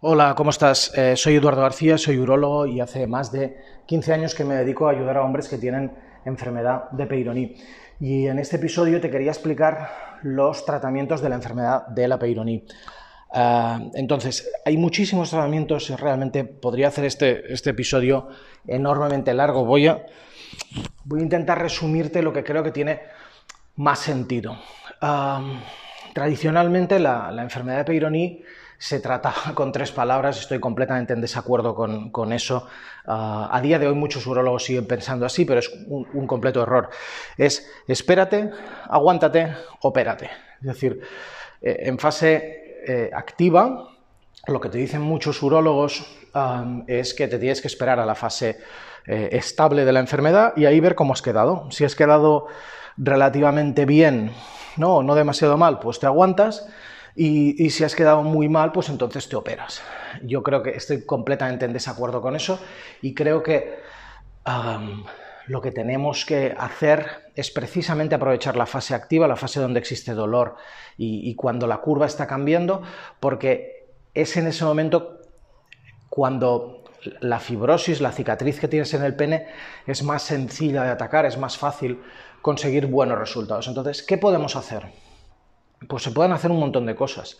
Hola, ¿cómo estás? Eh, soy Eduardo García, soy urólogo y hace más de 15 años que me dedico a ayudar a hombres que tienen enfermedad de Peyronie. Y en este episodio te quería explicar los tratamientos de la enfermedad de la Peyronie. Eh, entonces, hay muchísimos tratamientos, realmente podría hacer este, este episodio enormemente largo. Voy a, voy a, intentar resumirte lo que creo que tiene más sentido. Eh, tradicionalmente, la, enfermedad de Peyronie se trataba con tres palabras, estoy completamente en desacuerdo con, eso. Ah, a día de hoy muchos urólogos siguen pensando así, pero es un, completo error. Es espérate, aguántate, opérate. Es decir, eh, en fase eh, activa, lo que te dicen muchos urólogos es que te tienes que esperar a la fase eh, estable de la enfermedad y ahí ver cómo has quedado. Si has quedado relativamente bien, no, no demasiado mal, pues te aguantas y, si has quedado muy mal, pues entonces te operas. Yo creo que estoy completamente en desacuerdo con eso y creo que lo que tenemos que hacer es precisamente aprovechar la fase activa, la fase donde existe dolor y, cuando la curva está cambiando, porque es en ese momento cuando la fibrosis, la cicatriz que tienes en el pene es más sencilla de atacar, es más fácil conseguir buenos resultados. Entonces, ¿qué podemos hacer? pues se pueden hacer un montón de cosas.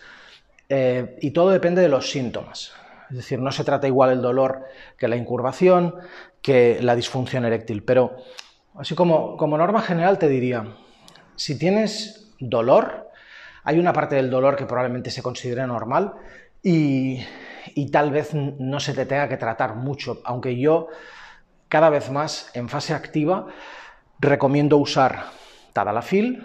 Eh, y todo depende de los síntomas. Es decir, no se trata igual el dolor que la incurvación, que la disfunción eréctil. Pero, así como, como norma general, te diría, si tienes dolor, hay una parte del dolor que probablemente se considere normal y, tal vez no se te tenga que tratar mucho, aunque yo cada vez más en fase activa recomiendo usar Tadalafil,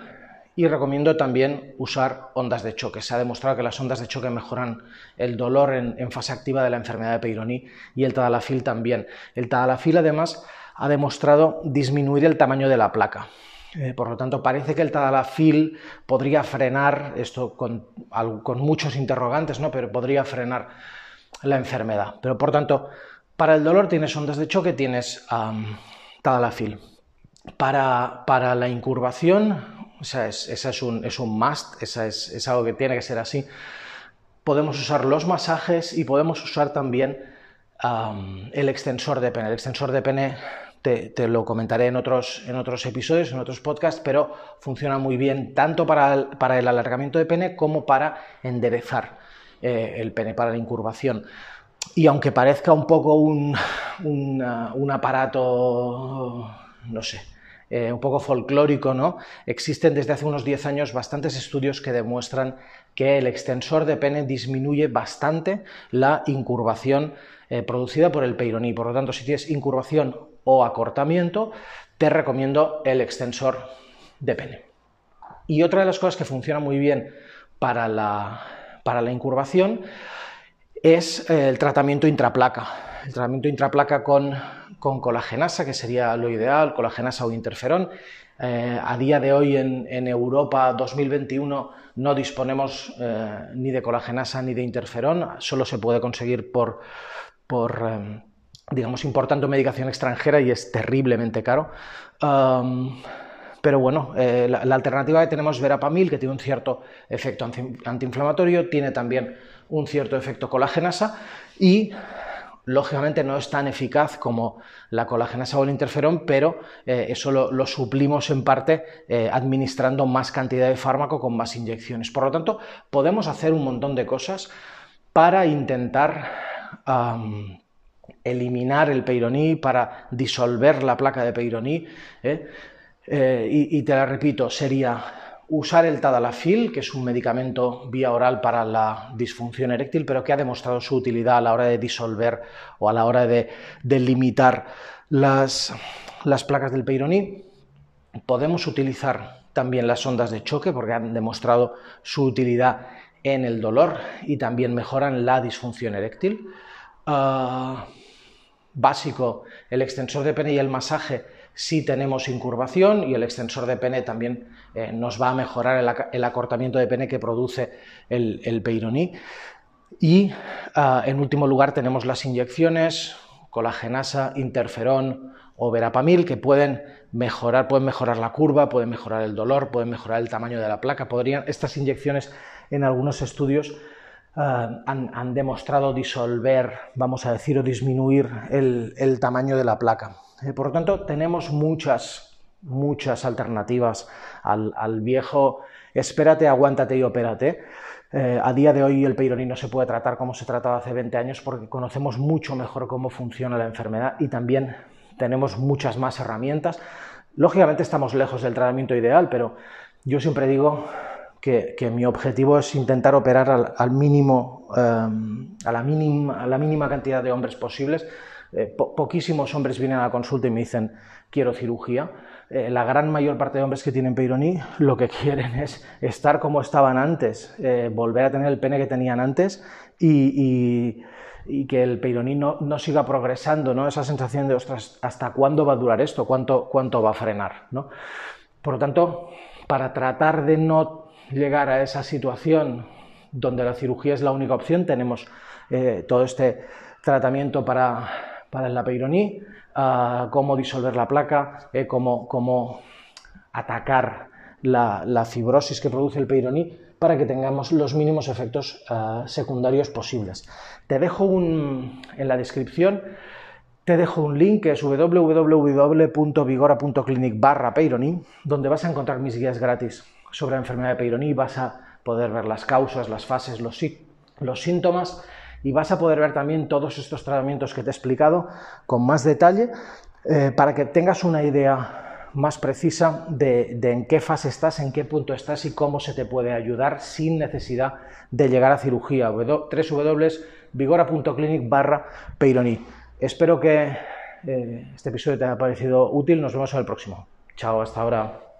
y recomiendo también usar ondas de choque. Se ha demostrado que las ondas de choque mejoran el dolor en, fase activa de la enfermedad de Peyronie y el tadalafil también. El tadalafil además ha demostrado disminuir el tamaño de la placa. Eh, por lo tanto, parece que el tadalafil podría frenar, esto con, muchos interrogantes, ¿no? pero podría frenar la enfermedad. Pero por tanto, para el dolor tienes ondas de choque, tienes tadalafil. Para, para la incurvación esa es, es, un, es un, must, esa es, algo que tiene que ser así. Podemos usar los masajes y podemos usar también el extensor de pene. El extensor de pene te, lo comentaré en otros, en otros, episodios, en otros podcasts, pero funciona muy bien tanto para el, para el alargamiento de pene como para enderezar eh, el pene, para la incurvación. Y aunque parezca un poco un, un aparato, no sé, eh, un poco folclórico, ¿no? Existen desde hace unos 10 años bastantes estudios que demuestran que el extensor de pene disminuye bastante la incurvación eh, producida por el peyroní. Por lo tanto, si tienes incurvación o acortamiento, te recomiendo el extensor de pene. Y otra de las cosas que funciona muy bien para la, para la incurvación es eh, el tratamiento intraplaca el tratamiento intraplaca con, con, colagenasa, que sería lo ideal, colagenasa o interferón. Eh, a día de hoy en, Europa 2021 no disponemos ni de colagenasa ni de interferón, solo se puede conseguir por, por eh, digamos, importando medicación extranjera y es terriblemente caro. pero bueno, la, la, alternativa que tenemos es verapamil, que tiene un cierto efecto antiinflamatorio, tiene también un cierto efecto colagenasa y lógicamente no es tan eficaz como la colagenasa o el interferón, pero eh, eso lo, suplimos en parte eh, administrando más cantidad de fármaco con más inyecciones. Por lo tanto, podemos hacer un montón de cosas para intentar eliminar el peyroní, para disolver la placa de peyroní. ¿eh? y te la repito, sería usar el tadalafil, que es un medicamento vía oral para la disfunción eréctil, pero que ha demostrado su utilidad a la hora de disolver o a la hora de, limitar las, placas del peyroní. Podemos utilizar también las ondas de choque porque han demostrado su utilidad en el dolor y también mejoran la disfunción eréctil. Ah, básico, el extensor de pene y el masaje si tenemos incurvación y el extensor de pene también eh, nos va a mejorar el, acortamiento de pene que produce el, el peironí. Y ah, en último lugar tenemos las inyecciones, colagenasa, interferón o verapamil, que pueden mejorar, pueden mejorar la curva, pueden mejorar el dolor, pueden mejorar el tamaño de la placa. Podrían, estas inyecciones en algunos estudios han, demostrado disolver, vamos a decir, o disminuir el, tamaño de la placa. por lo tanto, tenemos muchas, muchas alternativas al, al viejo espérate, aguántate y opérate. Eh, a día de hoy el Peyronie no se puede tratar como se trataba hace 20 años porque conocemos mucho mejor cómo funciona la enfermedad y también tenemos muchas más herramientas. Lógicamente estamos lejos del tratamiento ideal, pero yo siempre digo que, mi objetivo es intentar operar al, mínimo, em, a, la mínima, a, la mínima, cantidad de hombres posibles. Eh, poquísimos hombres vienen a la consulta y me dicen quiero cirugía. Eh, la gran mayor parte de hombres que tienen Peyronie lo que quieren es estar como estaban antes, eh, volver a tener el pene que tenían antes y, que el Peyronie no, siga progresando, ¿no? esa sensación de, ostras, ¿hasta cuándo va a durar esto? ¿Cuánto, cuánto va a frenar? ¿no? Por lo tanto, para tratar de no llegar a esa situación donde la cirugía es la única opción, tenemos eh, todo este tratamiento para, para la Peyronie cómo disolver la placa, eh, cómo, atacar la, fibrosis que produce el Peyronie para que tengamos los mínimos efectos ah, secundarios posibles. Te dejo un, en la descripción te dejo un link que es www.vigora.clinic barra donde vas a encontrar mis guías gratis sobre la enfermedad de Peyronie, vas a poder ver las causas, las fases, los, síntomas y vas a poder ver también todos estos tratamientos que te he explicado con más detalle eh, para que tengas una idea más precisa de, en qué fase estás, en qué punto estás y cómo se te puede ayudar sin necesidad de llegar a cirugía. www.vigora.clinic barra Peyronie. Espero que eh, este episodio te haya parecido útil. Nos vemos en el próximo. Chao, hasta ahora.